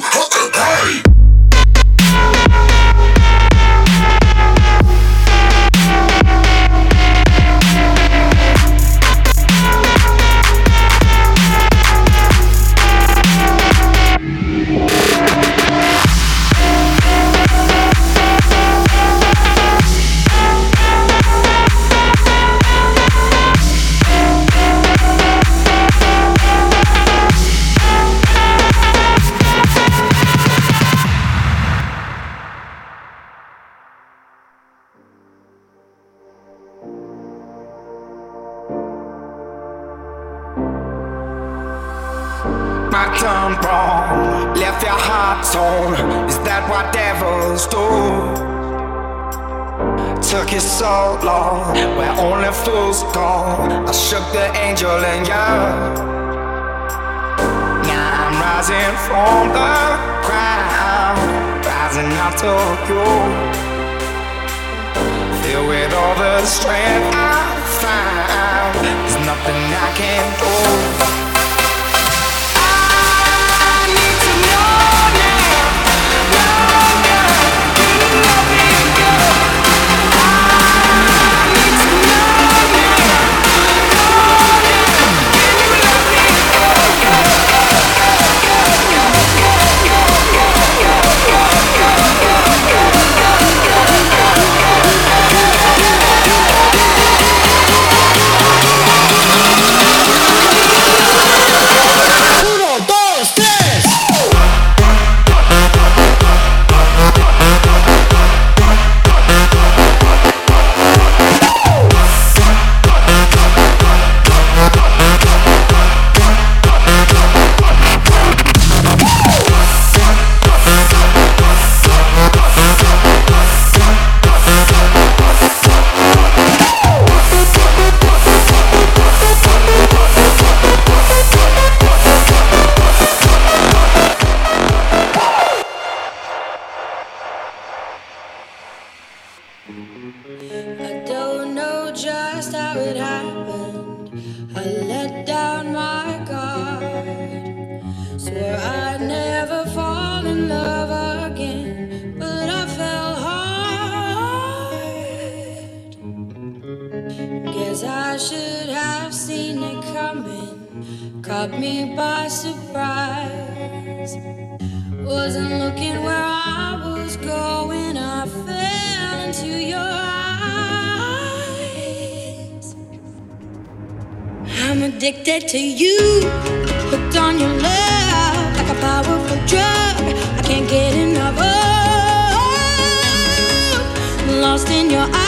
Huh? I done wrong? Left your heart torn. Is that what devils do? Took you so long, where only fools go. I shook the angel and you. Now I'm rising from the ground, rising up to you. Filled with all the strength I found, there's nothing I can do. Caught me by surprise. Wasn't looking where I was going. I fell into your eyes. I'm addicted to you, hooked on your love like a powerful drug. I can't get enough of. Lost in your eyes,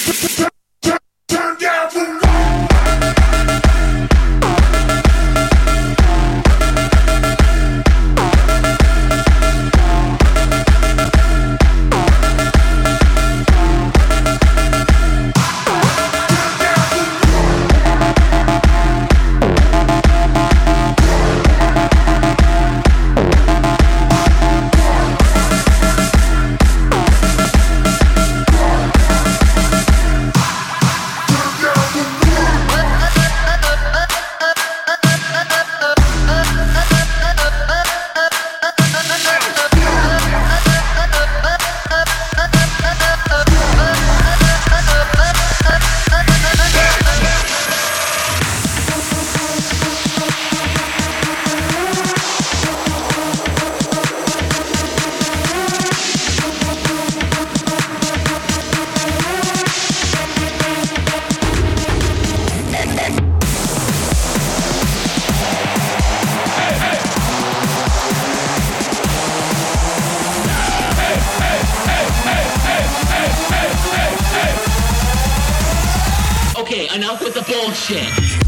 Okay, enough with the bullshit.